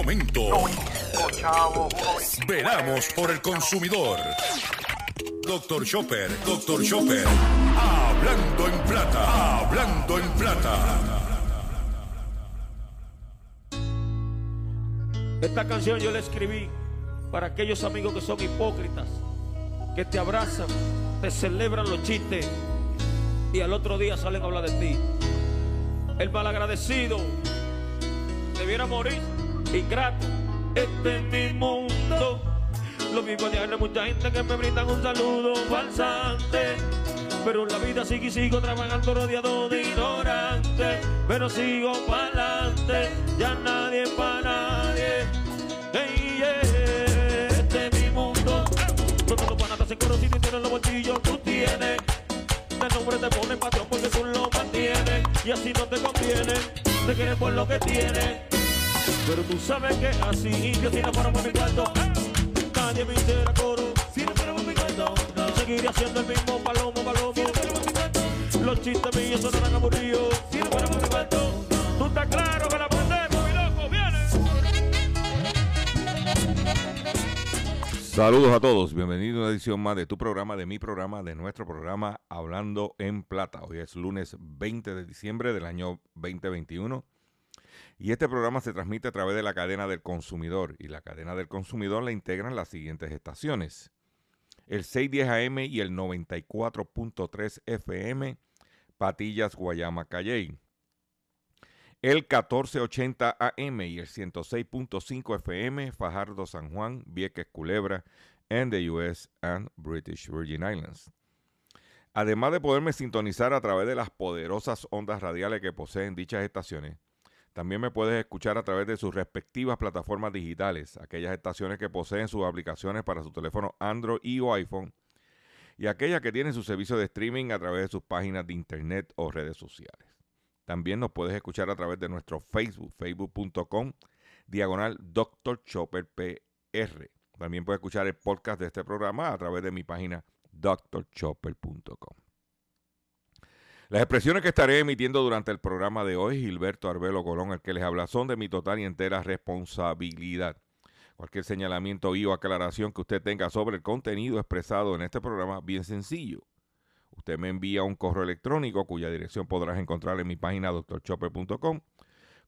Momento. Veramos por el consumidor. Doctor Chopper, Doctor Chopper. Hablando en plata, hablando en plata. Esta canción yo la escribí para aquellos amigos que son hipócritas, que te abrazan, te celebran los chistes y al otro día salen a hablar de ti. El malagradecido debiera morir ingrato. Este es mi mundo. Lo mismo de mucha gente que me brindan un saludo falsante. Pero la vida sigo y sigo trabajando rodeado de ignorantes. Pero sigo para adelante, ya nadie para nadie. Hey, yeah. Este es mi mundo. Donde los panatas se y tienen los bolsillos, tú tienes. De nombre te ponen patrón porque tú lo mantienes. Y así no te conviene. Te quieren por lo que tienes. Pero tú sabes que así yo si no fuera por mi cuarto Nadie me hiciera coro. Si no fuera por mi cuarto no. Seguiría haciendo el mismo palomo, palomo. Si no por mi cuarto Los chistes míos sonarán aburridos. Si no fuera por mi cuarto Tú estás claro que la prendemos, mi loco, viene. Saludos a todos, bienvenidos a una edición más de tu programa, de mi programa, de nuestro programa Hablando en Plata. Hoy es lunes 20 de diciembre del año 2021 y este programa se transmite a través de la cadena del consumidor y la cadena del consumidor la integran las siguientes estaciones. El 610 AM y el 94.3 FM, Patillas, Guayama, Calley. El 1480 AM y el 106.5 FM, Fajardo, San Juan, Vieques, Culebra, and the US and British Virgin Islands. Además de poderme sintonizar a través de las poderosas ondas radiales que poseen dichas estaciones, también me puedes escuchar a través de sus respectivas plataformas digitales, aquellas estaciones que poseen sus aplicaciones para su teléfono Android y o iPhone, y aquellas que tienen su servicio de streaming a través de sus páginas de internet o redes sociales. También nos puedes escuchar a través de nuestro Facebook, facebook.com, diagonal Dr. Chopper PR. También puedes escuchar el podcast de este programa a través de mi página drchopper.com. Las expresiones que estaré emitiendo durante el programa de hoy, Gilberto Arbelo Colón, el que les habla, son de mi total y entera responsabilidad. Cualquier señalamiento y o aclaración que usted tenga sobre el contenido expresado en este programa, bien sencillo. Usted me envía un correo electrónico cuya dirección podrás encontrar en mi página doctorchopper.com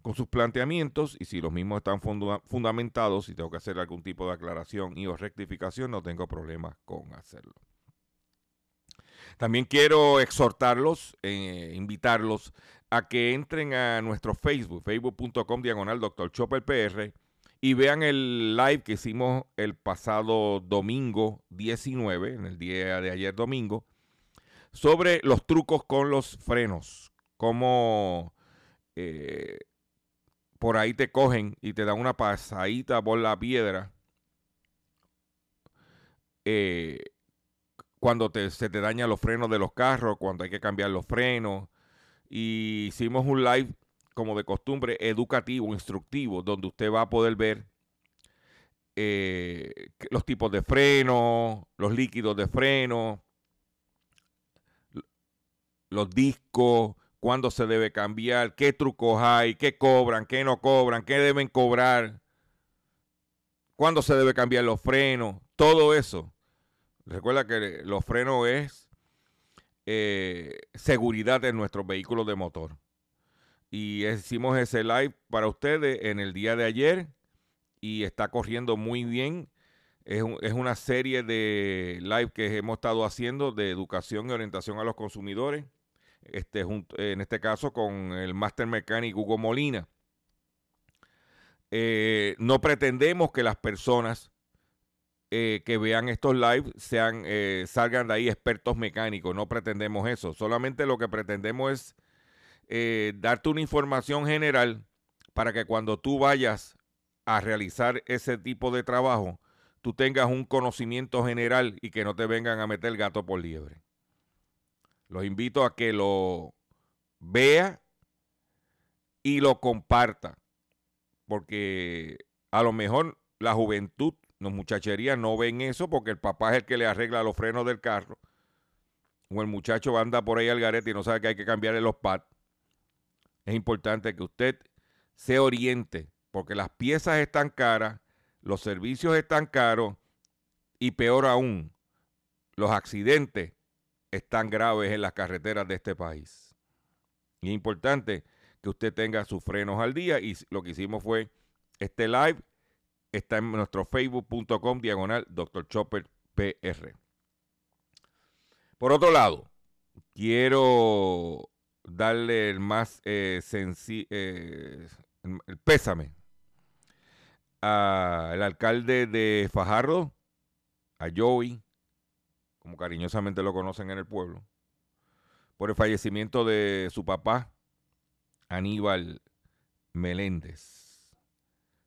con sus planteamientos y si los mismos están fundamentados y tengo que hacer algún tipo de aclaración y o rectificación, no tengo problemas con hacerlo. También quiero exhortarlos, eh, invitarlos a que entren a nuestro Facebook, facebook.com diagonal Dr. Chopper PR, y vean el live que hicimos el pasado domingo 19, en el día de ayer domingo, sobre los trucos con los frenos, cómo eh, por ahí te cogen y te dan una pasadita por la piedra. Eh, cuando se te dañan los frenos de los carros, cuando hay que cambiar los frenos. Y hicimos un live como de costumbre educativo, instructivo, donde usted va a poder ver eh, los tipos de freno, los líquidos de freno, los discos, cuándo se debe cambiar, qué trucos hay, qué cobran, qué no cobran, qué deben cobrar, cuándo se debe cambiar los frenos, todo eso Recuerda que los frenos es eh, seguridad en nuestros vehículos de motor. Y hicimos ese live para ustedes en el día de ayer y está corriendo muy bien. Es, una serie de live que hemos estado haciendo de educación y orientación a los consumidores. Este, en este caso con el Master Mechanic Hugo Molina. Eh, no pretendemos que las personas eh, que vean estos lives sean, eh, salgan de ahí expertos mecánicos. No pretendemos eso. Solamente lo que pretendemos es eh, darte una información general para que cuando tú vayas a realizar ese tipo de trabajo, tú tengas un conocimiento general y que no te vengan a meter gato por liebre. Los invito a que lo vea y lo comparta, porque a lo mejor la juventud los muchacherías no ven eso porque el papá es el que le arregla los frenos del carro. O el muchacho anda por ahí al garete y no sabe que hay que cambiarle los pads. Es importante que usted se oriente porque las piezas están caras, los servicios están caros y peor aún, los accidentes están graves en las carreteras de este país. Y es importante que usted tenga sus frenos al día y lo que hicimos fue este live está en nuestro facebook.com diagonal Dr. Chopper PR. Por otro lado, quiero darle el más eh, eh, el pésame al alcalde de Fajardo, a Joey, como cariñosamente lo conocen en el pueblo, por el fallecimiento de su papá, Aníbal Meléndez.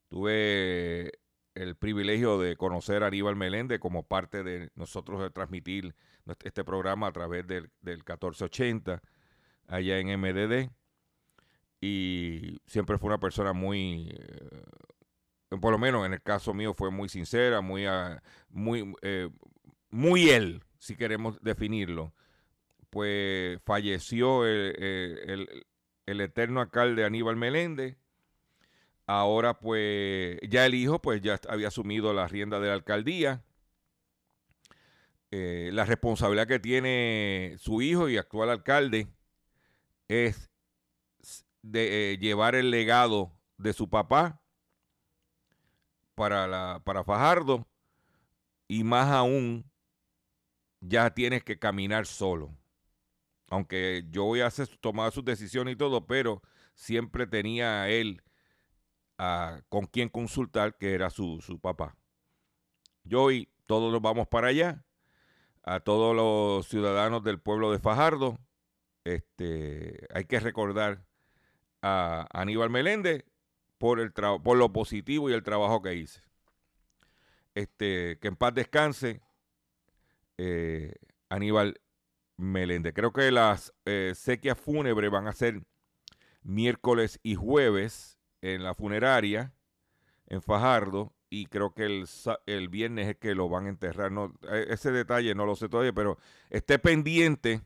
Tuve el privilegio de conocer a Aníbal Meléndez como parte de nosotros de transmitir este programa a través del, del 1480 allá en MDD. Y siempre fue una persona muy, eh, por lo menos en el caso mío, fue muy sincera, muy, muy, eh, muy él, si queremos definirlo. Pues falleció el, el eterno alcalde Aníbal Meléndez. Ahora, pues, ya el hijo, pues, ya había asumido la rienda de la alcaldía. Eh, la responsabilidad que tiene su hijo y actual alcalde es de eh, llevar el legado de su papá para, la, para Fajardo y más aún ya tienes que caminar solo. Aunque yo voy a tomar sus decisiones y todo, pero siempre tenía a él con quien consultar, que era su, su papá. Yo y todos nos vamos para allá, a todos los ciudadanos del pueblo de Fajardo, este, hay que recordar a Aníbal Meléndez por, el por lo positivo y el trabajo que hice. Este, que en paz descanse eh, Aníbal Meléndez. Creo que las eh, sequias fúnebres van a ser miércoles y jueves en la funeraria en Fajardo y creo que el, el viernes es que lo van a enterrar. No, e, ese detalle no lo sé todavía, pero esté pendiente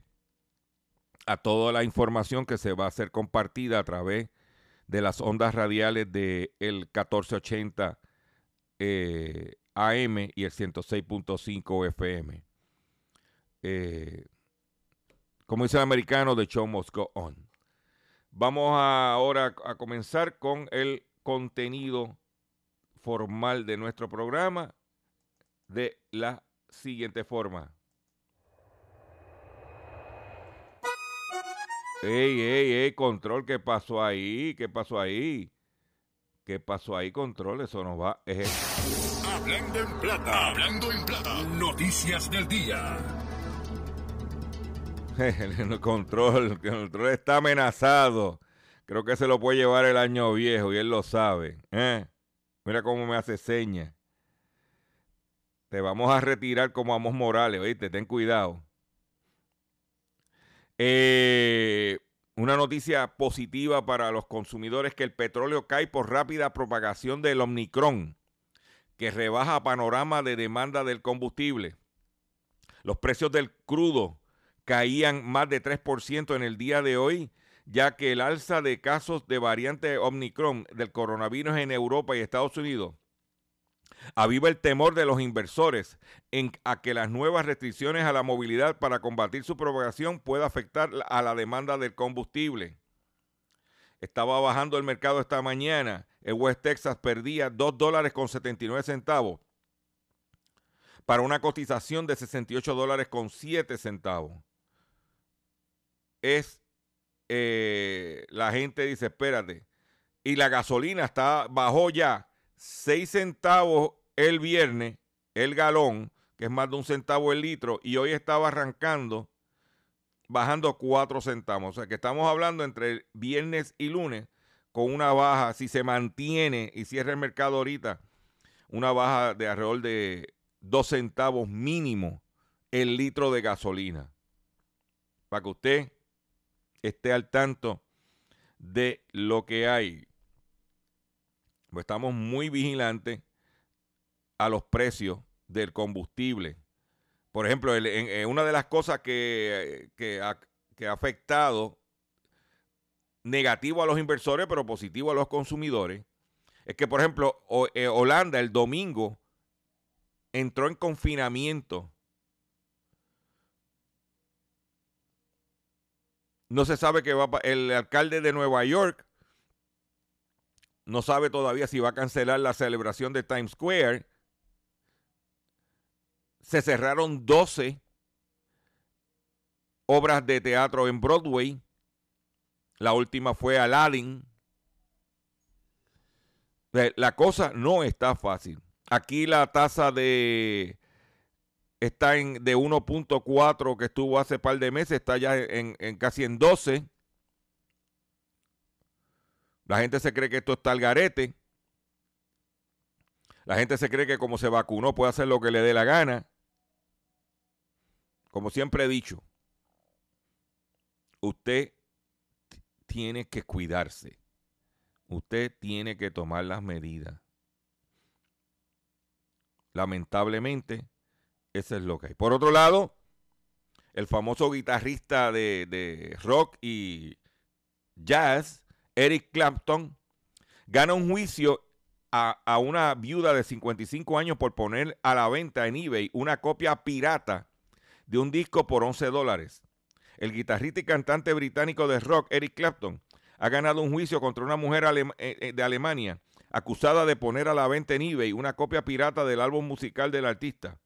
a toda la información que se va a ser compartida a través de las ondas radiales del el 1480 eh, AM y el 106.5 FM. Eh, como dice el americano, The Show Must Go On. Vamos ahora a comenzar con el contenido formal de nuestro programa de la siguiente forma. Ey, ey, ey, control, ¿qué pasó ahí? ¿Qué pasó ahí? ¿Qué pasó ahí, control? Eso nos va. Es Hablando en plata. Hablando en plata. Noticias del día. el control, el control está amenazado. Creo que se lo puede llevar el año viejo y él lo sabe. ¿eh? Mira cómo me hace seña. Te vamos a retirar como Amos Morales, oíste, ten cuidado. Eh, una noticia positiva para los consumidores que el petróleo cae por rápida propagación del Omicron, que rebaja panorama de demanda del combustible. Los precios del crudo caían más de 3% en el día de hoy, ya que el alza de casos de variante Omicron del coronavirus en Europa y Estados Unidos Aviva el temor de los inversores en, a que las nuevas restricciones a la movilidad para combatir su propagación pueda afectar a la demanda del combustible. Estaba bajando el mercado esta mañana. El West Texas perdía 2 dólares con 79 centavos para una cotización de 68 dólares con 7 centavos. Es, eh, la gente dice, espérate, y la gasolina está, bajó ya 6 centavos el viernes, el galón, que es más de un centavo el litro, y hoy estaba arrancando, bajando 4 centavos. O sea que estamos hablando entre viernes y lunes con una baja, si se mantiene y cierra el mercado ahorita, una baja de alrededor de 2 centavos mínimo el litro de gasolina. Para que usted esté al tanto de lo que hay. Pues estamos muy vigilantes a los precios del combustible. Por ejemplo, una de las cosas que, ha, que ha afectado negativo a los inversores, pero positivo a los consumidores, es que, por ejemplo, eh, Holanda el domingo entró en confinamiento. No se sabe que va el alcalde de Nueva York no sabe todavía si va a cancelar la celebración de Times Square. Se cerraron 12 obras de teatro en Broadway. La última fue Aladdin. La cosa no está fácil. Aquí la tasa de está en de 1.4 que estuvo hace par de meses, está ya en, casi en 12. La gente se cree que esto está al garete. La gente se cree que como se vacunó puede hacer lo que le dé la gana. Como siempre he dicho, usted tiene que cuidarse. Usted tiene que tomar las medidas. Lamentablemente, eso es lo que hay. Por otro lado, el famoso guitarrista de, rock y jazz, Eric Clapton, gana un juicio a, a, una viuda de 55 años por poner a la venta en eBay una copia pirata de un disco por 11 dólares. El guitarrista y cantante británico de rock, Eric Clapton, ha ganado un juicio contra una mujer eh, eh, de Alemania acusada de poner a la venta en eBay una copia pirata del álbum musical del artista.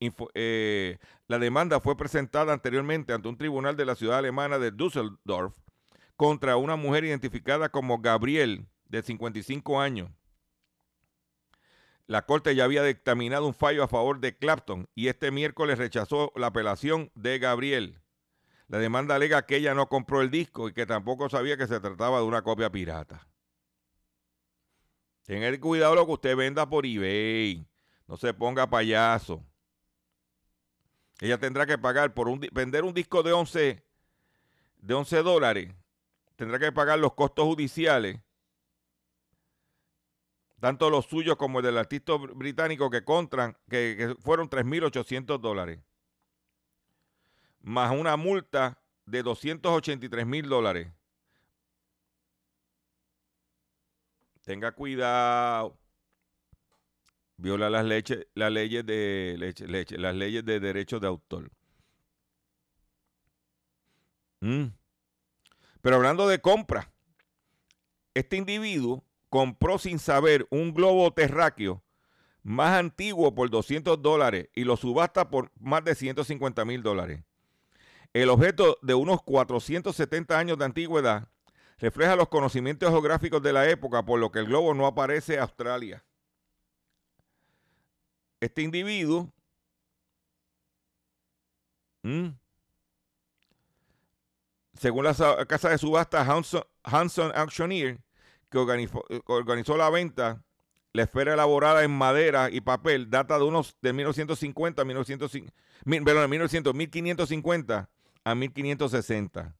Eh, la demanda fue presentada anteriormente ante un tribunal de la ciudad alemana de Düsseldorf contra una mujer identificada como Gabriel, de 55 años. La corte ya había dictaminado un fallo a favor de Clapton y este miércoles rechazó la apelación de Gabriel. La demanda alega que ella no compró el disco y que tampoco sabía que se trataba de una copia pirata. Tenga cuidado lo que usted venda por eBay. No se ponga payaso. Ella tendrá que pagar por vender un disco de 11, de 11 dólares. Tendrá que pagar los costos judiciales. Tanto los suyos como el del artista británico que, contran, que, que fueron 3.800 dólares más una multa de 283 mil dólares. Tenga cuidado. Viola las, las leyes de leche, las leyes de derechos de autor. Mm. Pero hablando de compra, este individuo compró sin saber un globo terráqueo más antiguo por 200 dólares y lo subasta por más de 150 mil dólares. El objeto de unos 470 años de antigüedad refleja los conocimientos geográficos de la época, por lo que el globo no aparece en Australia. Este individuo según la casa de subasta Hanson, Auctioneer, que organizó, organizó, la venta, la esfera elaborada en madera y papel data de unos de 1950, 1950 perdón, 1900, 1550 a 1560.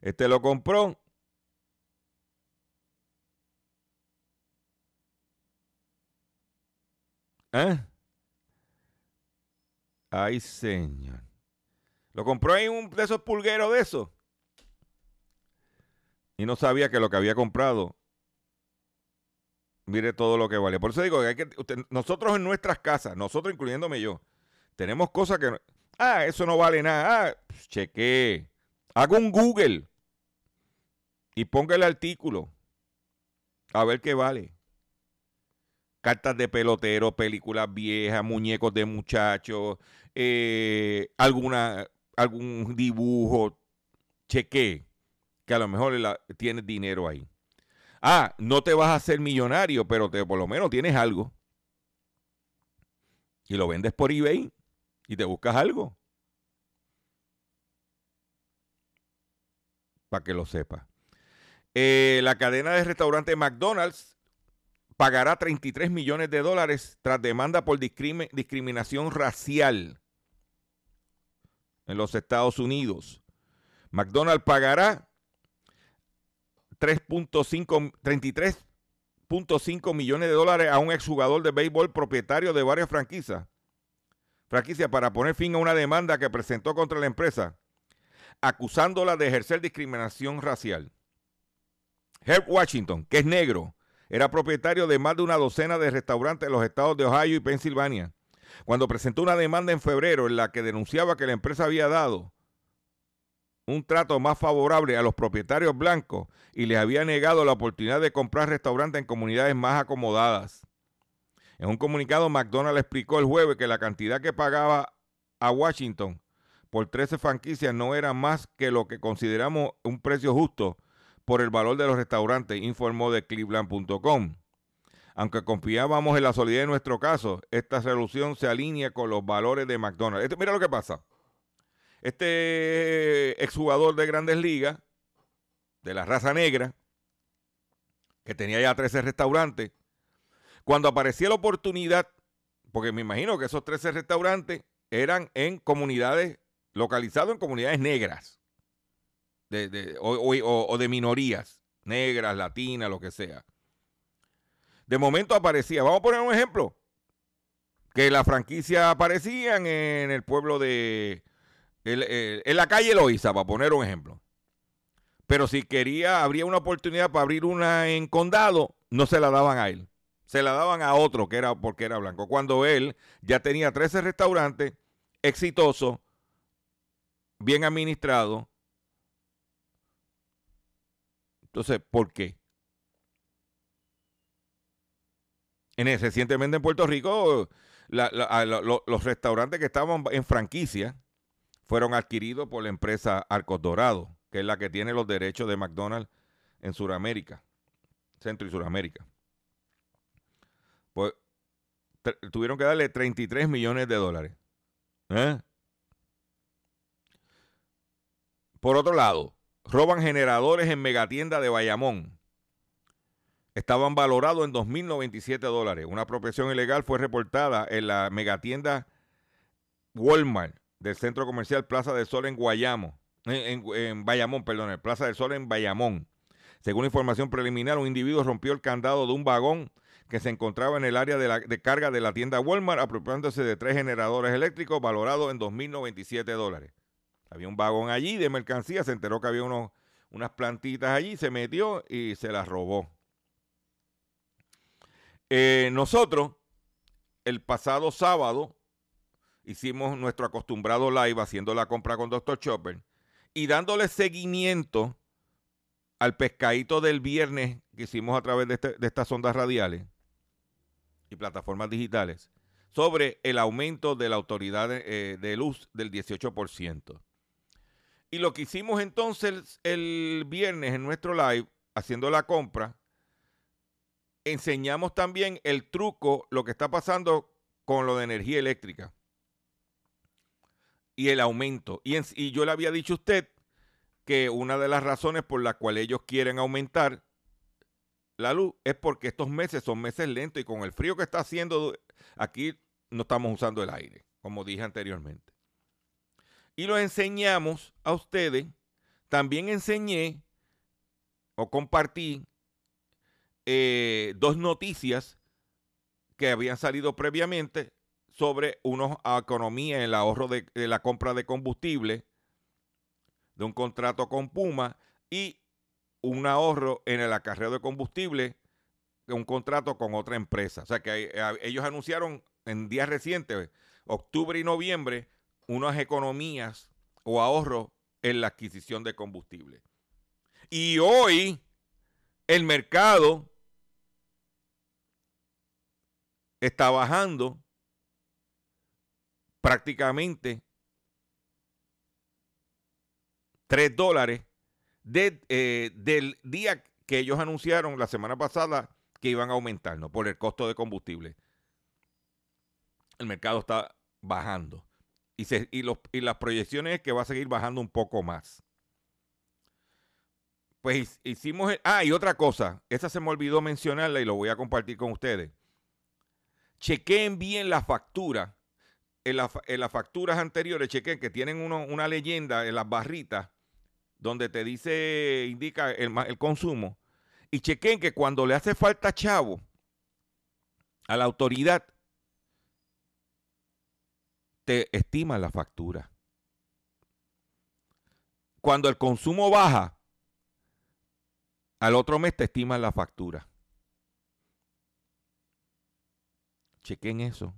Este lo compró. ¿Eh? Ay, señor. Lo compró en un de esos pulgueros de esos. Y no sabía que lo que había comprado. Mire todo lo que vale. Por eso digo que, hay que nosotros en nuestras casas, nosotros incluyéndome yo, tenemos cosas que Ah, eso no vale nada. Ah, pues. Haga un Google y ponga el artículo. A ver qué vale. Cartas de pelotero, películas viejas, muñecos de muchachos, eh, alguna, algún dibujo. Cheque. Que a lo mejor tienes dinero ahí. Ah, no te vas a hacer millonario, pero te, por lo menos tienes algo. Y lo vendes por eBay y te buscas algo. Para que lo sepa. Eh, la cadena de restaurante McDonald's pagará 33 millones de dólares tras demanda por discriminación racial en los Estados Unidos. McDonald's pagará 33.5 millones de dólares a un exjugador de béisbol propietario de varias franquicias franquicia para poner fin a una demanda que presentó contra la empresa, acusándola de ejercer discriminación racial. Herb Washington, que es negro, era propietario de más de una docena de restaurantes en los estados de Ohio y Pensilvania. Cuando presentó una demanda en febrero en la que denunciaba que la empresa había dado un trato más favorable a los propietarios blancos y les había negado la oportunidad de comprar restaurantes en comunidades más acomodadas. En un comunicado, McDonald's explicó el jueves que la cantidad que pagaba a Washington por 13 franquicias no era más que lo que consideramos un precio justo por el valor de los restaurantes, informó de cleveland.com. Aunque confiábamos en la solidez de nuestro caso, esta resolución se alinea con los valores de McDonald's. mira lo que pasa. Este exjugador de grandes ligas, de la raza negra, que tenía ya 13 restaurantes, cuando aparecía la oportunidad, porque me imagino que esos 13 restaurantes eran en comunidades, localizados en comunidades negras, o, o de minorías, negras, latinas, lo que sea. De momento aparecía, vamos a poner un ejemplo, que la franquicia aparecían en el pueblo de, en la calle Loiza, para poner un ejemplo. Pero si quería, habría una oportunidad para abrir una en condado, no se la daban a él. Se la daban a otro que era porque era blanco. Cuando él ya tenía 13 restaurantes exitosos, bien administrados. Entonces, ¿por qué? En recientemente en Puerto Rico, los restaurantes que estaban en franquicia, fueron adquiridos por la empresa Arcos Dorados, que es la que tiene los derechos de McDonald's en Sudamérica, Centro y Sudamérica. Pues tuvieron que darle 33 millones de dólares. ¿eh? Por otro lado, roban generadores en megatienda de Bayamón. Estaban valorados en 2.097 dólares. Una apropiación ilegal fue reportada en la megatienda Walmart del Centro Comercial Plaza del Sol en Guayamo, en, Bayamón, perdón, el Plaza del Sol en Bayamón. Según información preliminar, un individuo rompió el candado de un vagón que se encontraba en el área de, de carga de la tienda Walmart, apropiándose de tres generadores eléctricos valorados en 2.097 dólares. Había un vagón allí de mercancía, se enteró que había unos, unas plantitas allí, se metió y se las robó. Eh, nosotros, el pasado sábado, hicimos nuestro acostumbrado live haciendo la compra con Dr. Chopper y dándole seguimiento al pescadito del viernes que hicimos a través de, este, estas ondas radiales y plataformas digitales sobre el aumento de la autoridad de, eh, luz del 18%. Y lo que hicimos entonces el viernes en nuestro live, haciendo la compra, enseñamos también el truco, lo que está pasando con lo de energía eléctrica y el aumento. Y, yo le había dicho a usted que una de las razones por las cuales ellos quieren aumentar la luz es porque estos meses son meses lentos y con el frío que está haciendo aquí no estamos usando el aire, como dije anteriormente. Y lo enseñamos a ustedes. También enseñé o compartí eh, dos noticias que habían salido previamente sobre una economía en el ahorro de, la compra de combustible, de un contrato con Puma y un ahorro en el acarreo de combustible, de un contrato con otra empresa. O sea que eh, ellos anunciaron en días recientes, octubre y noviembre, unas economías o ahorros en la adquisición de combustible. Y hoy el mercado está bajando prácticamente 3 dólares eh, del día que ellos anunciaron la semana pasada que iban a aumentar, ¿no? Por el costo de combustible. El mercado está bajando. Y, las proyecciones es que va a seguir bajando un poco más. Pues hicimos. ah, y otra cosa. Esa se me olvidó mencionarla y lo voy a compartir con ustedes. Chequeen bien la factura en, las facturas anteriores, chequen que tienen una leyenda en las barritas donde te dice, indica el, el consumo. Y chequen que cuando le hace falta chavo a la autoridad, te estima la factura. Cuando el consumo baja, al otro mes te estiman la factura. Chequen eso.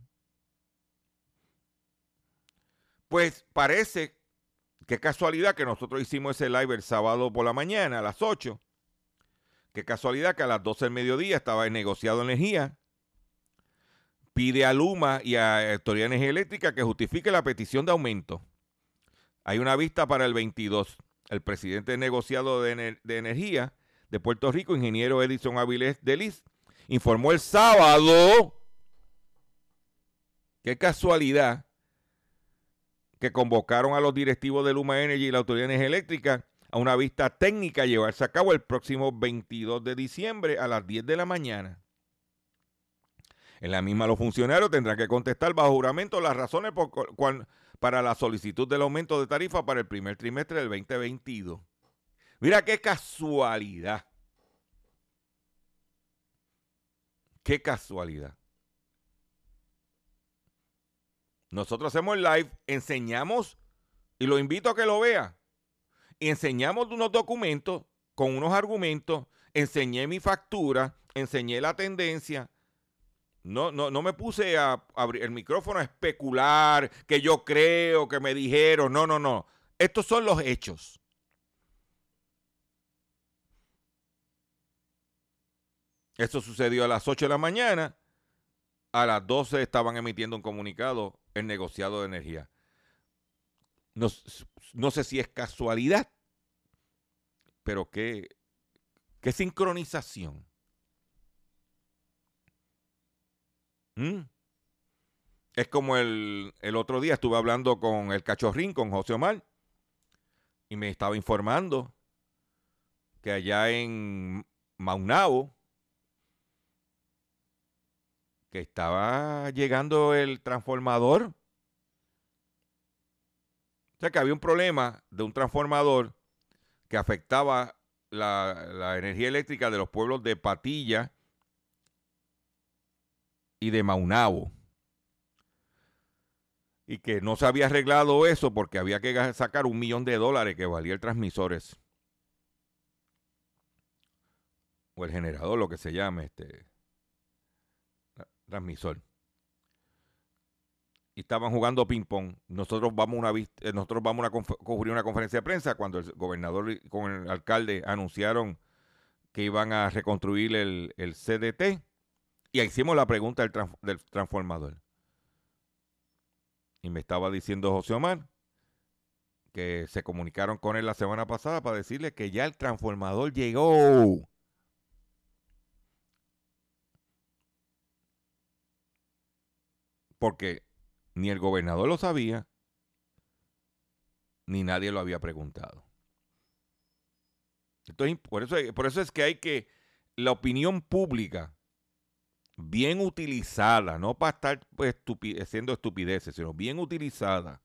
Pues parece que casualidad que nosotros hicimos ese live el sábado por la mañana a las 8. Qué casualidad que a las 12 del mediodía estaba el negociado energía. Pide a Luma y a Autoridad de Energía Eléctrica que justifique la petición de aumento. Hay una vista para el 22. El presidente negociado de, de Energía de Puerto Rico, ingeniero Edison Avilés Delis, informó el sábado, qué casualidad, que convocaron a los directivos de Luma Energy y la Autoridad Energía Eléctrica a una vista técnica a llevarse a cabo el próximo 22 de diciembre a las 10 de la mañana. En la misma los funcionarios tendrán que contestar bajo juramento las razones para la solicitud del aumento de tarifa para el primer trimestre del 2022. Mira qué casualidad. Qué casualidad. Nosotros hacemos live, enseñamos, y lo invito a que lo vea, enseñamos unos documentos con unos argumentos, enseñé mi factura, enseñé la tendencia. No, no, no me puse a abrir el micrófono a especular, que yo creo, que me dijeron. No, no, no. Estos son los hechos. Esto sucedió a las 8 de la mañana. A las 12 estaban emitiendo un comunicado el negociado de energía. No, no sé si es casualidad, pero qué, qué sincronización. ¿Mm? Es como el, el, otro día estuve hablando con el cachorrín, con José Omar, y me estaba informando que allá en Maunao, que estaba llegando el transformador. O sea que había un problema de un transformador que afectaba la, energía eléctrica de los pueblos de Patilla y de Maunabo. Y que no se había arreglado eso porque había que sacar un millón de dólares que valía el transmisor O el generador, lo que se llame, este transmisor. Y estaban jugando ping-pong. Nosotros vamos una eh, nosotros vamos a cubrir una conferencia de prensa cuando el gobernador con el alcalde anunciaron que iban a reconstruir el, CDT. Y hicimos la pregunta del, transformador. Y me estaba diciendo José Omar que se comunicaron con él la semana pasada para decirle que ya el transformador llegó. Porque ni el gobernador lo sabía, ni nadie lo había preguntado. Entonces, por eso, por eso es que hay que, la opinión pública, bien utilizada, no para estar pues, haciendo estupideces, sino bien utilizada,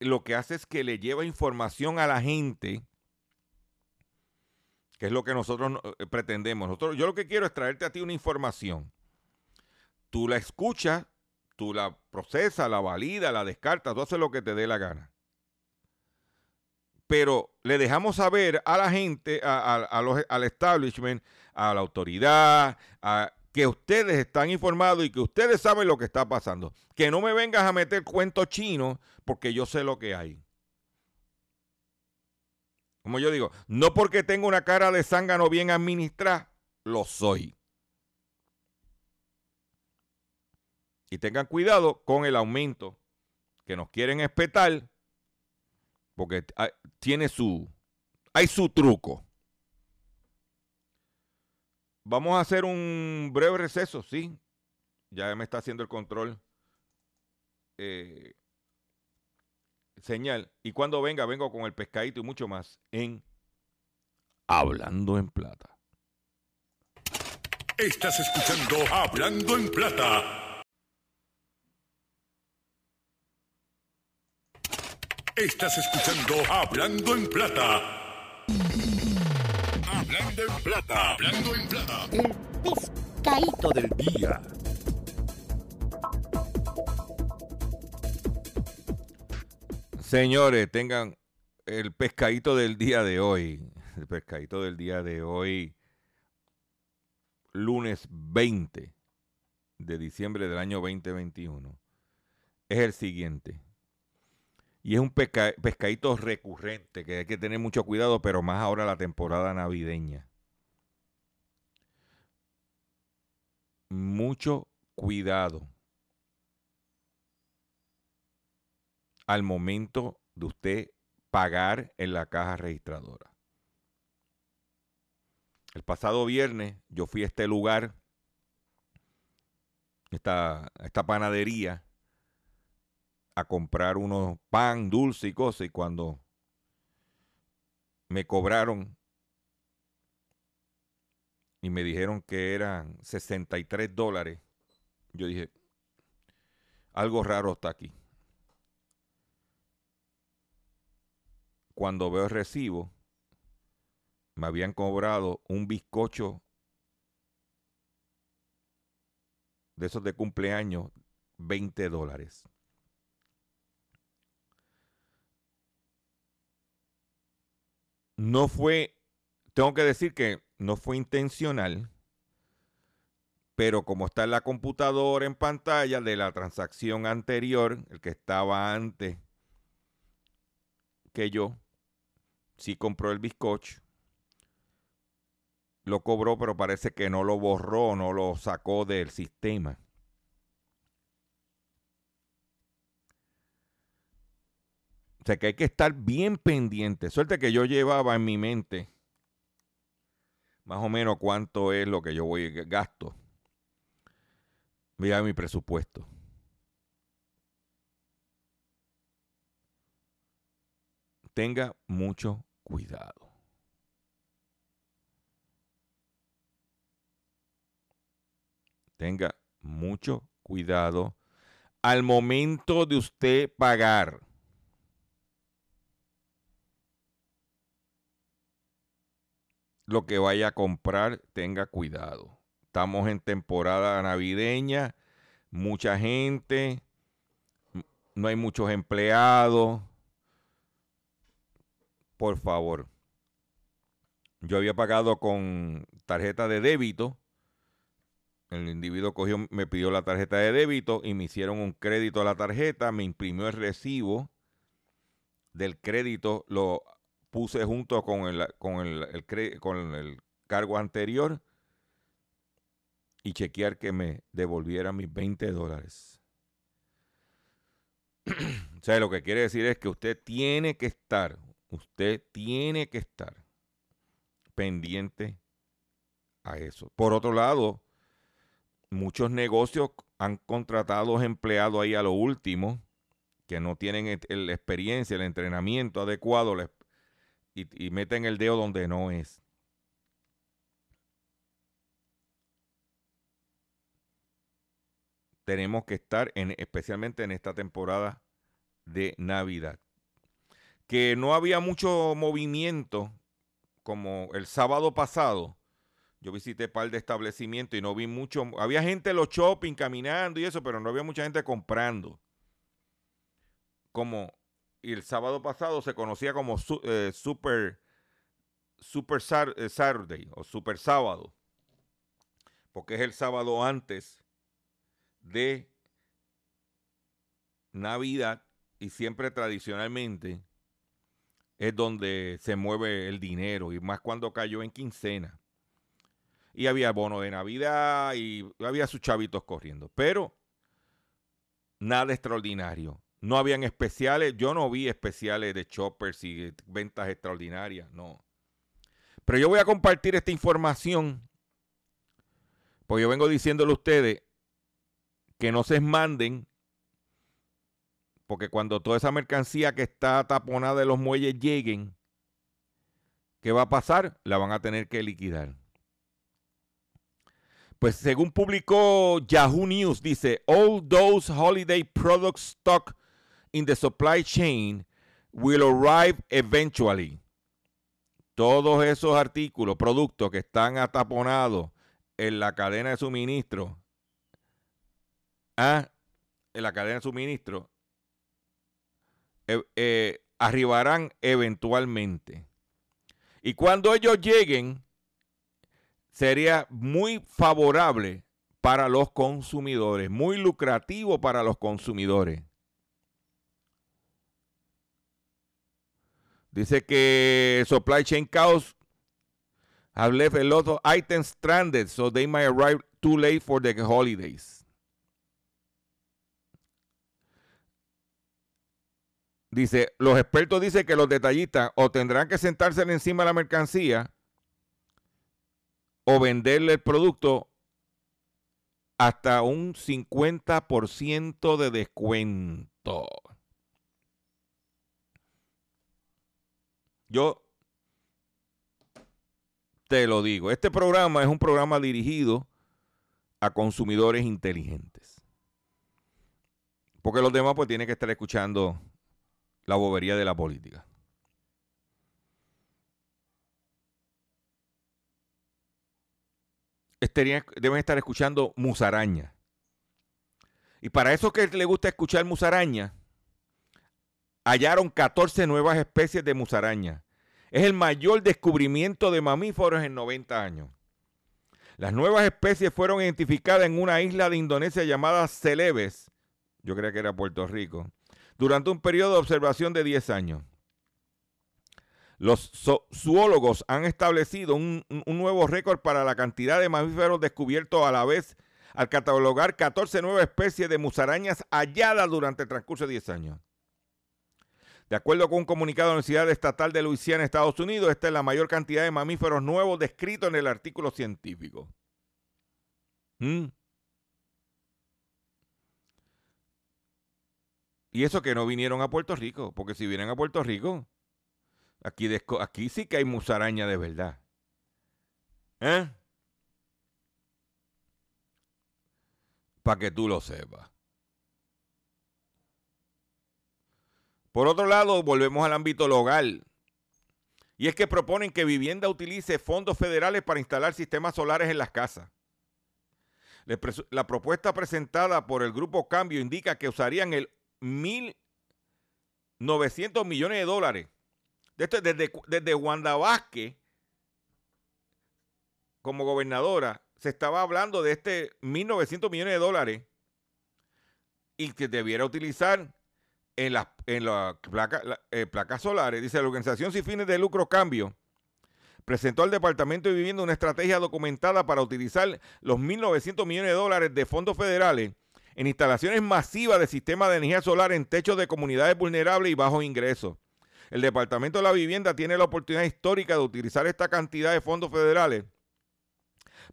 lo que hace es que le lleva información a la gente, que es lo que nosotros eh, pretendemos. Nosotros, yo lo que quiero es traerte a ti una información Tú la escuchas, tú la procesas, la valida, la descartas, tú haces lo que te dé la gana. Pero le dejamos saber a la gente, al establishment, a la autoridad, a, que ustedes están informados y que ustedes saben lo que está pasando. Que no me vengas a meter cuentos chinos porque yo sé lo que hay. Como yo digo, no porque tengo una cara de zángano bien administrada, lo soy. Y tengan cuidado con el aumento que nos quieren espetar, porque tiene su, hay su truco. Vamos a hacer un breve receso, sí. Ya me está haciendo el control. Eh, señal. Y cuando venga, vengo con el pescadito y mucho más en Hablando en Plata. Estás escuchando Hablando en Plata. Estás escuchando Hablando en Plata. Hablando en Plata. Hablando en Plata. El pescadito del día. Señores, tengan el pescadito del día de hoy, el pescadito del día de hoy, lunes 20 de diciembre del año 2021, es el siguiente. Y es un pescadito recurrente que hay que tener mucho cuidado, pero más ahora la temporada navideña. Mucho cuidado al momento de usted pagar en la caja registradora. El pasado viernes yo fui a este lugar, esta, esta panadería, a comprar unos pan, dulce y cosas, y cuando me cobraron y me dijeron que eran 63 dólares, yo dije, algo raro está aquí. Cuando veo el recibo, me habían cobrado un bizcocho de esos de cumpleaños, 20 dólares. No fue, tengo que decir que no fue intencional, pero como está en la computadora en pantalla de la transacción anterior, el que estaba antes que yo, sí compró el bizcocho, lo cobró, pero parece que no lo borró, no lo sacó del sistema. Sea que hay que estar bien pendiente. Suerte que yo llevaba en mi mente más o menos cuánto es lo que yo voy gasto. Mira mi presupuesto. Tenga mucho cuidado. Tenga mucho cuidado al momento de usted pagar. Lo que vaya a comprar, tenga cuidado. Estamos en temporada navideña, mucha gente, no hay muchos empleados. Por favor. Yo había pagado con tarjeta de débito el individuo cogió, me pidió la tarjeta de débito y me hicieron un crédito a la tarjeta, me imprimió el recibo del crédito, lo puse junto con el, con el, con el cargo anterior y chequear que me devolviera mis 20 dólares. o sea, lo que quiere decir es que usted tiene que estar, usted tiene que estar pendiente a eso. Por otro lado, muchos negocios han contratado empleados ahí a lo último que no tienen la experiencia, el entrenamiento adecuado y, meten el dedo donde no es. Tenemos que estar en, especialmente en esta temporada de Navidad. Que no había mucho movimiento como el sábado pasado yo visité un par de establecimientos y no vi mucho. Había gente en los shopping caminando y eso, pero no había mucha gente comprando. Como y el sábado pasado se conocía como eh, Super, super eh, Saturday o Super Sábado, porque es el sábado antes de Navidad y siempre tradicionalmente es donde se mueve el dinero y más cuando cayó en quincena y había bono de Navidad y había sus chavitos corriendo. Pero nada extraordinario. No habían especiales, yo no vi especiales de choppers y ventas extraordinarias, no. Pero yo voy a compartir esta información, porque yo vengo diciéndole a ustedes que no se manden, porque cuando toda esa mercancía que está taponada de los muelles lleguen, ¿qué va a pasar? La van a tener que liquidar. Pues según publicó Yahoo News, dice, all those holiday products stock in the supply chain will arrive eventually. Todos esos artículos, productos que están ataponados en la cadena de suministro, ah, en la cadena de suministro, eh, eh, arribarán eventualmente. Y cuando ellos lleguen, sería muy favorable para los consumidores, muy lucrativo para los consumidores. Dice que supply chain cows have left a lot of items stranded, so they might arrive too late for the holidays. Dice, los expertos dicen que los detallistas o tendrán que sentarse encima de la mercancía o venderle el producto hasta un 50% de descuento. Yo te lo digo, este programa es un programa dirigido a consumidores inteligentes. Porque los demás pues tienen que estar escuchando la bobería de la política. deben estar escuchando musaraña. Y para eso que le gusta escuchar musaraña, hallaron 14 nuevas especies de musaraña. Es el mayor descubrimiento de mamíferos en 90 años. Las nuevas especies fueron identificadas en una isla de Indonesia llamada Celebes, yo creo que era Puerto Rico, durante un periodo de observación de 10 años. Los zoólogos han establecido un, un, nuevo récord para la cantidad de mamíferos descubiertos a la vez al catalogar 14 nuevas especies de musarañas halladas durante el transcurso de 10 años. De acuerdo con un comunicado de la Universidad Estatal de Luisiana, Estados Unidos, esta es la mayor cantidad de mamíferos nuevos descritos en el artículo científico. ¿Mm? Y eso que no vinieron a Puerto Rico, porque si vienen a Puerto Rico, aquí, aquí sí que hay musaraña de verdad. ¿Eh? Para que tú lo sepas. Por otro lado, volvemos al ámbito local. Y es que proponen que vivienda utilice fondos federales para instalar sistemas solares en las casas. La propuesta presentada por el Grupo Cambio indica que usarían el 1.900 millones de dólares. Desde, desde, desde Wanda Vázquez, como gobernadora, se estaba hablando de este 1.900 millones de dólares y que debiera utilizar en las en la eh, placas solares. Dice, la organización sin fines de lucro Cambio presentó al Departamento de Vivienda una estrategia documentada para utilizar los 1.900 millones de dólares de fondos federales en instalaciones masivas de sistemas de energía solar en techos de comunidades vulnerables y bajos ingresos. El Departamento de la Vivienda tiene la oportunidad histórica de utilizar esta cantidad de fondos federales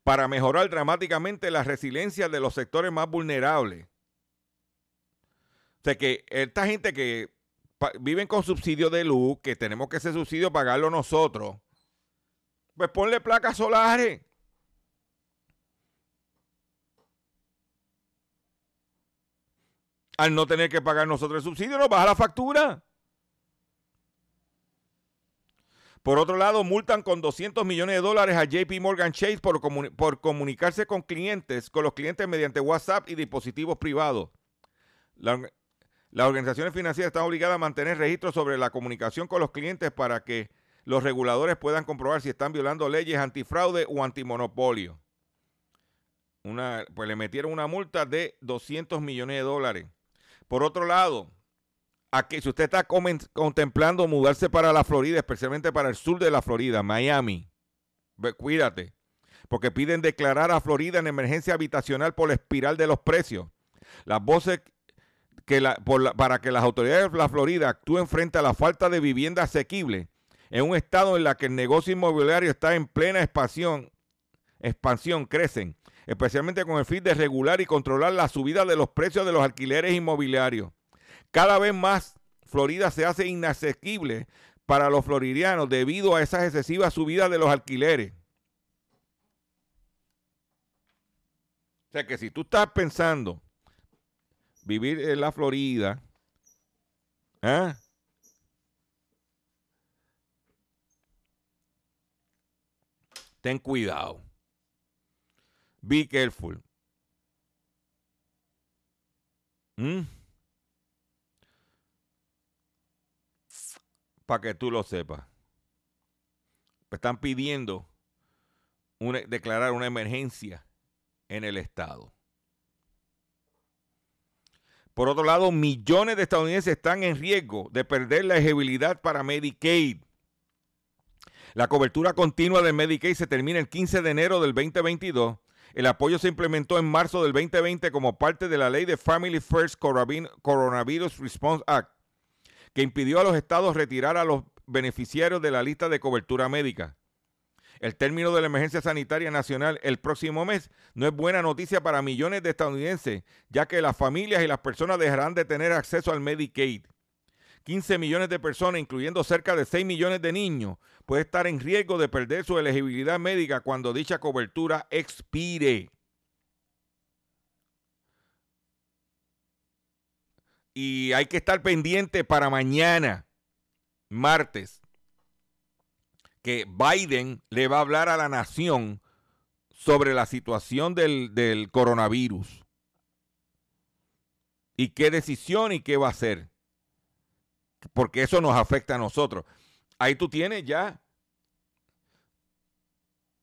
para mejorar dramáticamente la resiliencia de los sectores más vulnerables sea, que esta gente que viven con subsidio de luz, que tenemos que ese subsidio pagarlo nosotros, pues ponle placas solares. Al no tener que pagar nosotros el subsidio, nos baja la factura. Por otro lado, multan con 200 millones de dólares a JP Morgan Chase por, por comunicarse con clientes, con los clientes mediante WhatsApp y dispositivos privados. La, las organizaciones financieras están obligadas a mantener registros sobre la comunicación con los clientes para que los reguladores puedan comprobar si están violando leyes antifraude o antimonopolio. Una, pues le metieron una multa de 200 millones de dólares. Por otro lado, aquí, si usted está contemplando mudarse para la Florida, especialmente para el sur de la Florida, Miami, cuídate, porque piden declarar a Florida en emergencia habitacional por la espiral de los precios. Las voces que para que las autoridades de la Florida actúen frente a la falta de vivienda asequible en un estado en la que el negocio inmobiliario está en plena expansión, expansión crecen, especialmente con el fin de regular y controlar la subida de los precios de los alquileres inmobiliarios. Cada vez más Florida se hace inasequible para los floridianos debido a esas excesivas subidas de los alquileres. O sea que si tú estás pensando vivir en la Florida, ¿eh? ten cuidado. Be careful. ¿Mm? para que tú lo sepas. Están pidiendo declarar una emergencia en el Estado. Por otro lado, millones de estadounidenses están en riesgo de perder la elegibilidad para Medicaid. La cobertura continua de Medicaid se termina el 15 de enero del 2022. El apoyo se implementó en marzo del 2020 como parte de la ley de Family First Coronavirus Response Act, que impidió a los estados retirar a los beneficiarios de la lista de cobertura médica. El término de la emergencia sanitaria nacional el próximo mes no es buena noticia para millones de estadounidenses, ya que las familias y las personas dejarán de tener acceso al Medicaid. 15 millones de personas, incluyendo cerca de 6 millones de niños, pueden estar en riesgo de perder su elegibilidad médica cuando dicha cobertura expire. Y hay que estar pendiente para mañana, martes, que Biden le va a hablar a la nación sobre la situación del, coronavirus. Y qué decisión y qué va a hacer. Porque eso nos afecta a nosotros. Ahí tú tienes ya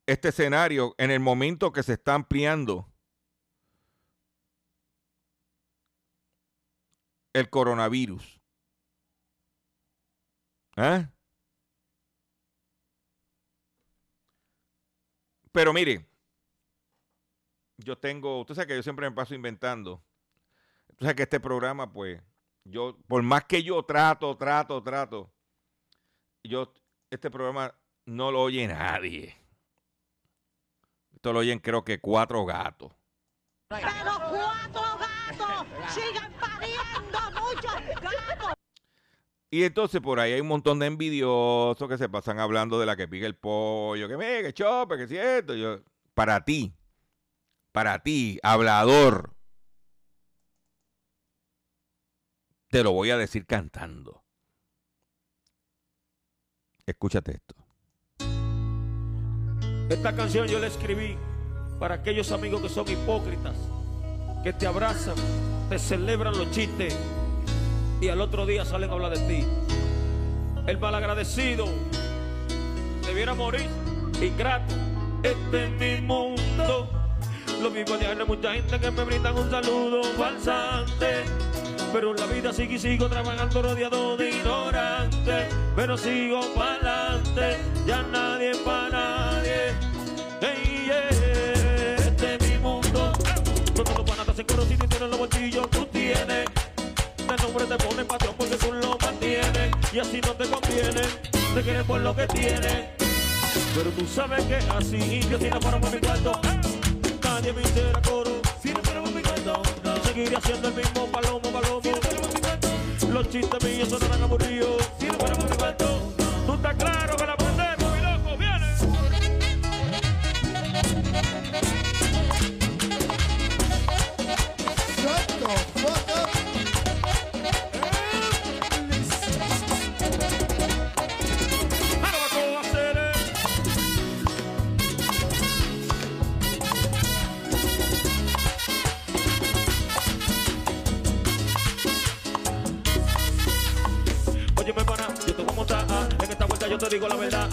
este escenario en el momento que se está ampliando el coronavirus. ¿Eh? Pero mire, yo tengo, usted sabe que yo siempre me paso inventando. Usted sabe que este programa, pues, yo, por más que yo trato, trato, trato, yo, este programa no lo oye nadie. Esto lo oyen creo que cuatro gatos. Pero cuatro gatos sigan pariendo muchos gatos. Y entonces por ahí hay un montón de envidiosos que se pasan hablando de la que pica el pollo, que me, que chope, que cierto. Yo, para ti, para ti, hablador, te lo voy a decir cantando. Escúchate esto. Esta canción yo la escribí para aquellos amigos que son hipócritas, que te abrazan, te celebran los chistes y al otro día salen a hablar de ti. El malagradecido debiera morir ingrato. Este es mi mundo. Lo mismo de mucha gente que me brindan un saludo falsante. Pero en la vida sigo y sigo trabajando rodeado de ignorantes. Pero sigo para adelante, ya nadie para te pone patrón porque tú lo mantienes y así no te conviene, te quieres por lo que tienes. Pero tú sabes que así yo si no para mi cuarto, nadie me hiciera coro. Si no para mi cuarto, seguiría haciendo el mismo palomo, palomo. Si no para mi cuarto, los chistes míos sonarán aburridos. Si no para mi cuarto, tú estás claro que la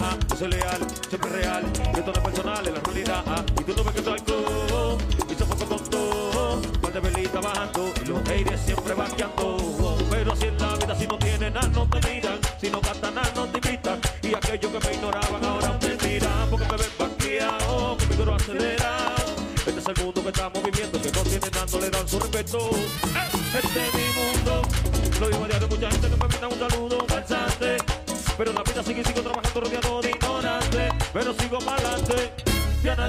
ah, yo soy leal, siempre real, esto no es personal, es la realidad, y tú no ves que soy cool, y poco tonto, par de velita bajando, y los haters siempre vaqueando, pero así en la vida, si no tienen nada, no te miran, si no cantan nada, no te invitan, y aquellos que me ignoraban ahora me miran, porque me ven vaqueado, conmigo no acelerado, este es el mundo que estamos viviendo, que no tienen nada, no le dan su respeto, este es mi mundo, lo digo a diario, mucha gente que me brinda un saludo,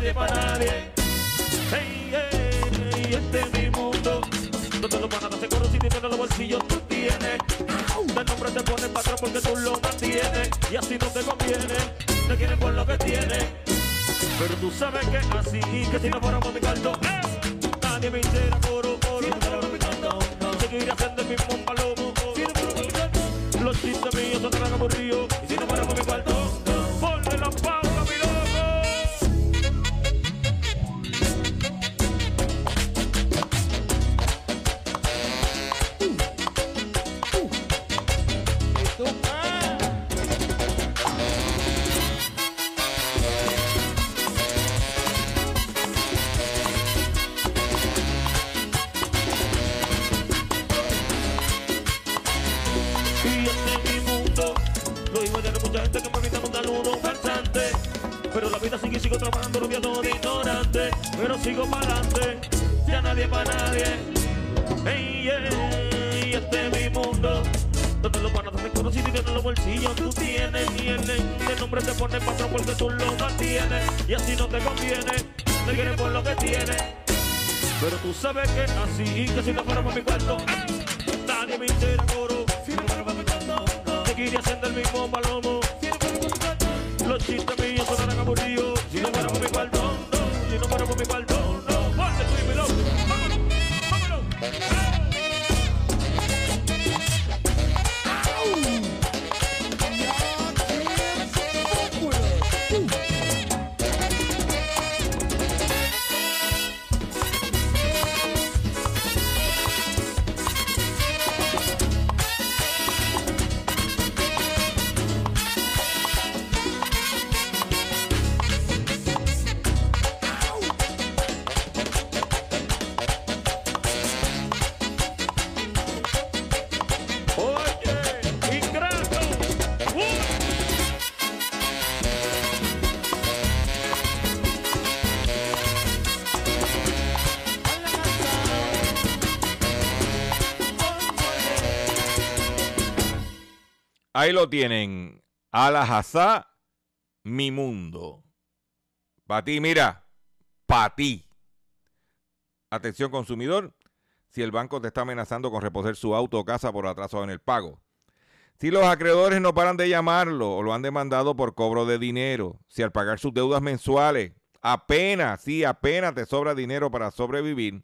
nadie para nadie. Hey, hey, este es mi mundo. No te lo van a dar seguro si tienes en los bolsillos, tú tienes. El nombre te pone patrón porque tú lo mantienes. Y así no te conviene, te quieren por lo que tienes. Pero tú sabes que así, que si no fuéramos mi caldo, nadie me hiciera trabajando rodeado de ignorantes, pero sigo para adelante, ya nadie para nadie. Ey, ey, este es mi mundo. Donde los panas te conocen y en los bolsillos tú tienes y el, el nombre te pone patrón porque tú lo mantienes y así no te conviene, te quieres por lo que tienes. Pero tú sabes que así, que si no fuera por mi cuarto, nadie me hiciera coro. Si no fuera por mi cuarto, seguiría siendo el mismo palomo. Si no fuera mi cuarto, los chistes Ahí lo tienen. Alajazá, mi mundo. Para ti, mira, para ti. Atención consumidor, si el banco te está amenazando con reposer su auto o casa por atraso en el pago. Si los acreedores no paran de llamarlo o lo han demandado por cobro de dinero. Si al pagar sus deudas mensuales apenas, sí, apenas te sobra dinero para sobrevivir.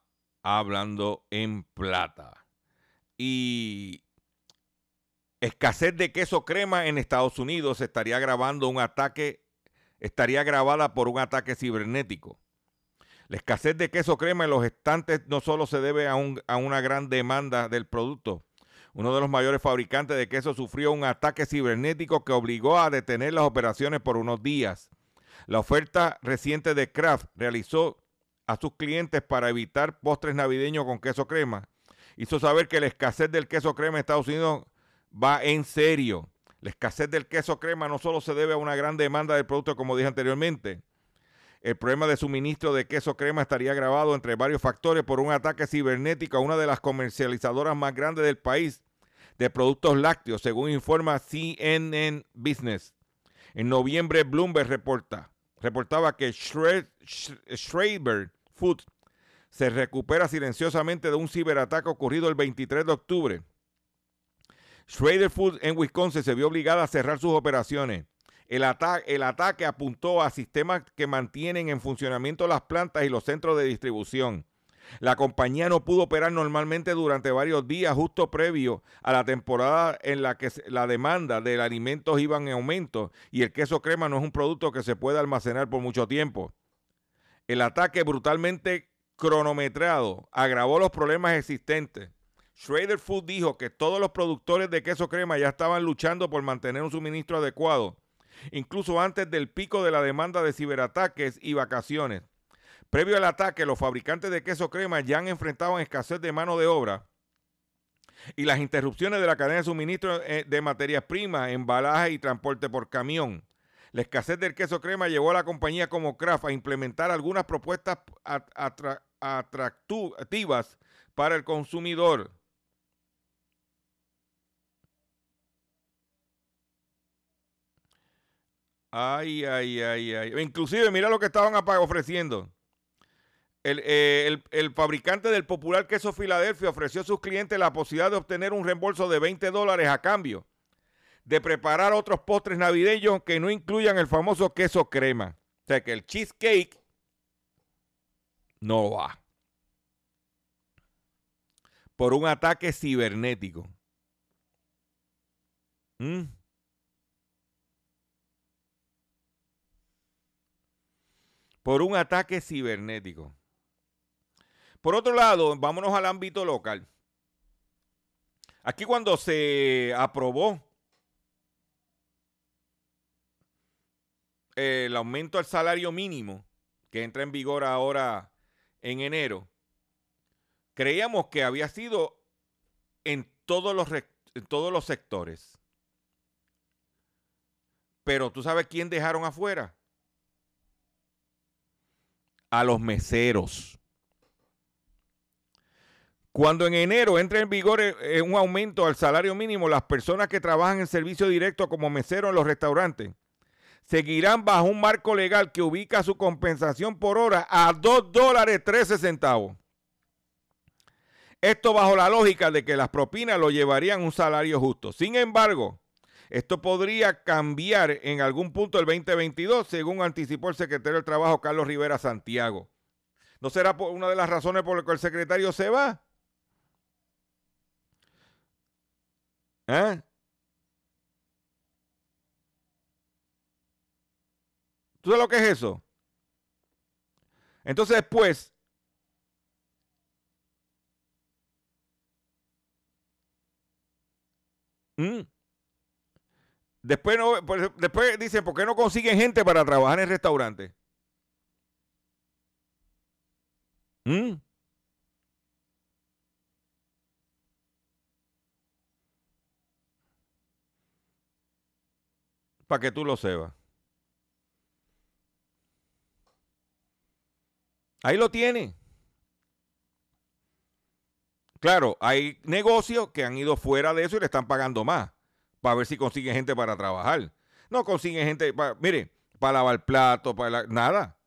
Hablando en Plata. Y escasez de queso crema en Estados Unidos estaría grabando un ataque, estaría grabada por un ataque cibernético. La escasez de queso crema en los estantes no solo se debe a, un- a una gran demanda del producto. Uno de los mayores fabricantes de queso sufrió un ataque cibernético que obligó a detener las operaciones por unos días. La oferta reciente de Kraft realizó a sus clientes para evitar postres navideños con queso crema. Hizo saber que la escasez del queso crema en Estados Unidos va en serio. La escasez del queso crema no solo se debe a una gran demanda del producto, como dije anteriormente. El problema de suministro de queso crema estaría agravado entre varios factores por un ataque cibernético a una de las comercializadoras más grandes del país de productos lácteos, según informa CNN Business. En noviembre, Bloomberg reporta, reportaba que Schreiber Food se recupera silenciosamente de un ciberataque ocurrido el 23 de octubre. Schrader Food en Wisconsin se vio obligada a cerrar sus operaciones. El, el ataque apuntó a sistemas que mantienen en funcionamiento las plantas y los centros de distribución. La compañía no pudo operar normalmente durante varios días justo previo a la temporada en la que la demanda de alimentos iba en aumento y el queso crema no es un producto que se puede almacenar por mucho tiempo. El ataque brutalmente cronometrado agravó los problemas existentes. Schrader Food dijo que todos los productores de queso crema ya estaban luchando por mantener un suministro adecuado, incluso antes del pico de la demanda de ciberataques y vacaciones. Previo al ataque, los fabricantes de queso crema ya han enfrentado escasez de mano de obra y las interrupciones de la cadena de suministro eh, de materias primas, embalaje y transporte por camión. La escasez del queso crema llevó a la compañía como Kraft a implementar algunas propuestas at- atra- atractivas para el consumidor. Ay, ay, ay, ay. Inclusive, mira lo que estaban ofreciendo. Eh, el, el, fabricante del popular queso Filadelfia ofreció a sus clientes la posibilidad de obtener un reembolso de 20 dólares a cambio de preparar otros postres navideños que no incluyan el famoso queso crema. O sea que el cheesecake no va. Por un ataque cibernético. ¿Mm? Por un ataque cibernético. Por otro lado, vámonos al ámbito local. Aquí cuando se aprobó el aumento al salario mínimo, que entra en vigor ahora en enero, creíamos que había sido en todos los, todos los sectores. Pero tú sabes quién dejaron afuera? A los meseros. Cuando en enero entra en vigor eh, eh, un aumento al salario mínimo, las personas que trabajan en servicio directo como mesero en los restaurantes seguirán bajo un marco legal que ubica su compensación por hora a 2 dólares 13 centavos. Esto bajo la lógica de que las propinas lo llevarían un salario justo. Sin embargo, esto podría cambiar en algún punto del 2022, según anticipó el secretario del Trabajo, Carlos Rivera Santiago. ¿No será una de las razones por las que el secretario se va? ¿Eh? ¿Tú sabes lo que es eso? Entonces después, ¿Mm? después, no, después dicen, ¿por qué no consiguen gente para trabajar en el restaurante? ¿Mm? Para que tú lo sepas. Ahí lo tiene. Claro, hay negocios que han ido fuera de eso y le están pagando más para ver si consiguen gente para trabajar. No consiguen gente, para, mire, para lavar plato, para nada.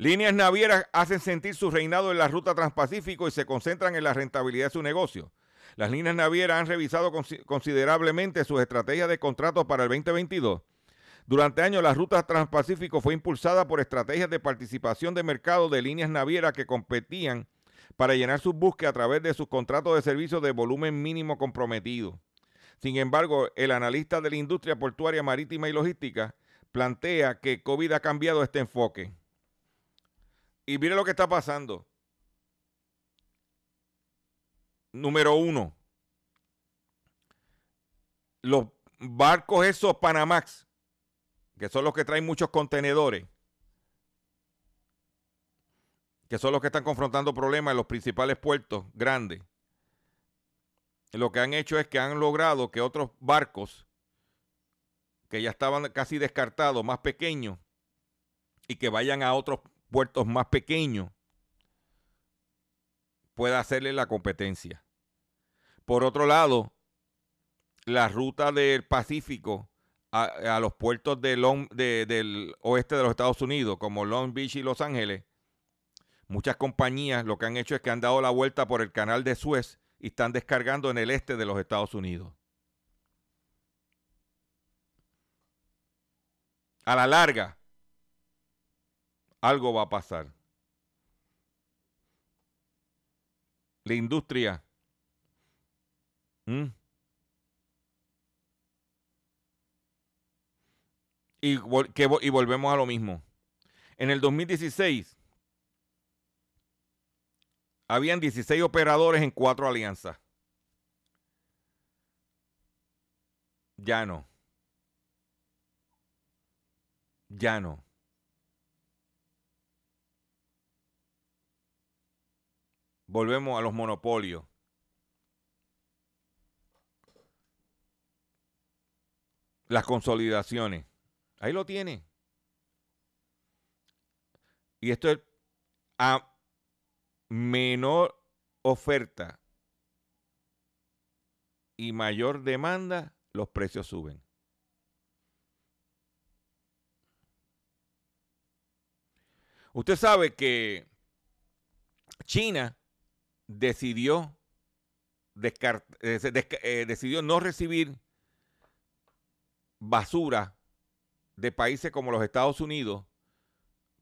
Líneas navieras hacen sentir su reinado en la ruta transpacífico y se concentran en la rentabilidad de su negocio. Las líneas navieras han revisado considerablemente sus estrategias de contratos para el 2022. Durante años, la ruta transpacífico fue impulsada por estrategias de participación de mercado de líneas navieras que competían para llenar sus búsquedas a través de sus contratos de servicio de volumen mínimo comprometido. Sin embargo, el analista de la industria portuaria marítima y logística plantea que COVID ha cambiado este enfoque. Y mire lo que está pasando. Número uno, los barcos esos Panamax, que son los que traen muchos contenedores, que son los que están confrontando problemas en los principales puertos grandes, lo que han hecho es que han logrado que otros barcos que ya estaban casi descartados, más pequeños, y que vayan a otros puertos más pequeños pueda hacerle la competencia. Por otro lado, la ruta del Pacífico a, los puertos de del oeste de los Estados Unidos, como Long Beach y Los Ángeles, muchas compañías lo que han hecho es que han dado la vuelta por el canal de Suez y están descargando en el este de los Estados Unidos. A la larga, algo va a pasar. La industria. Y, y volvemos a lo mismo. En el 2016 habían 16 operadores en cuatro alianzas. Ya no. Ya no. volvemos a los monopolios. Las consolidaciones. Ahí lo tiene. Y esto es a menor oferta y mayor demanda, los precios suben. Usted sabe que China decidió, eh, eh, decidió no recibir basura de países como los Estados Unidos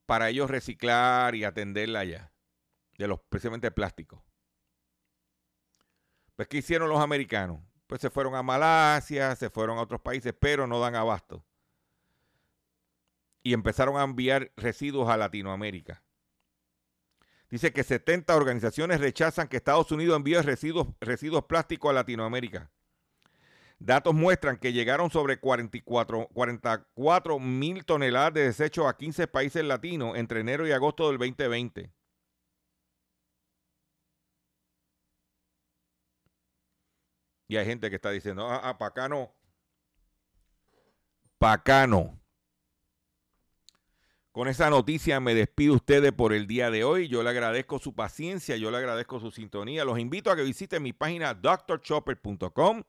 para ellos reciclar y atenderla allá, de los precisamente plásticos. Pues, ¿qué hicieron los americanos? Pues se fueron a Malasia, se fueron a otros países, pero no dan abasto. Y empezaron a enviar residuos a Latinoamérica. Dice que 70 organizaciones rechazan que Estados Unidos envíe residuos, plásticos a Latinoamérica. Datos muestran que llegaron sobre 44 mil toneladas de desechos a 15 países latinos entre enero y agosto del 2020. Y hay gente que está diciendo, ah, ah para acá no. No. Con esa noticia me despido ustedes por el día de hoy. Yo le agradezco su paciencia, yo le agradezco su sintonía. Los invito a que visiten mi página drchopper.com.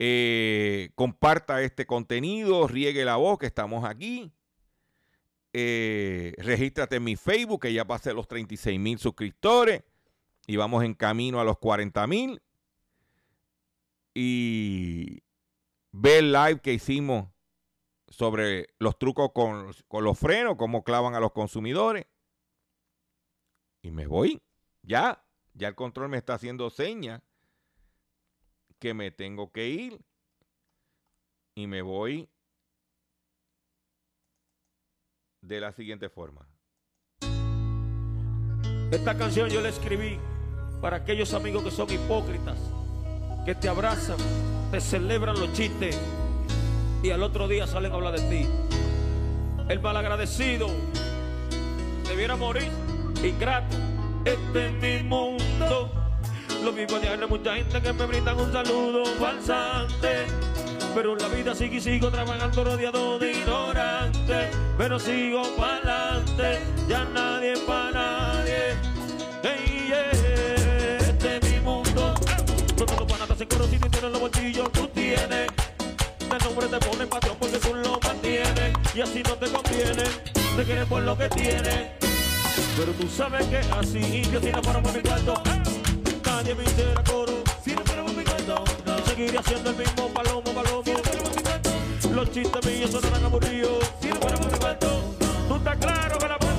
Eh, comparta este contenido, riegue la voz que estamos aquí. Eh, regístrate en mi Facebook, que ya pasé los 36 mil suscriptores y vamos en camino a los 40 mil. Y ve el live que hicimos sobre los trucos con, con los frenos, cómo clavan a los consumidores. Y me voy. Ya, ya el control me está haciendo señas que me tengo que ir y me voy de la siguiente forma. Esta canción yo la escribí para aquellos amigos que son hipócritas, que te abrazan, te celebran los chistes y al otro día salen a hablar de ti. El malagradecido debiera morir ingrato. Este es mi mundo. Lo mismo de mucha gente que me brindan un saludo falsante. Pero la vida sigo y sigo trabajando rodeado de ignorantes. Pero sigo para adelante, ya nadie para nadie. Hey, Este es mi mundo. Donde los panatas se coro si tienen los bolsillos. De nombre te ponen patrón porque tú lo mantienes. Y así no te conviene. Te quieren por lo que tienes. Pero tú sabes que así yo si no para mi cuarto nadie me hiciera coro. Si no fuéramos mi cuento, no. seguiría siendo el mismo palomo, palomo. Si no fuéramos mi cuento, los chistes míos sonarán aburridos. Si no fuéramos mi cuento, tú estás claro que la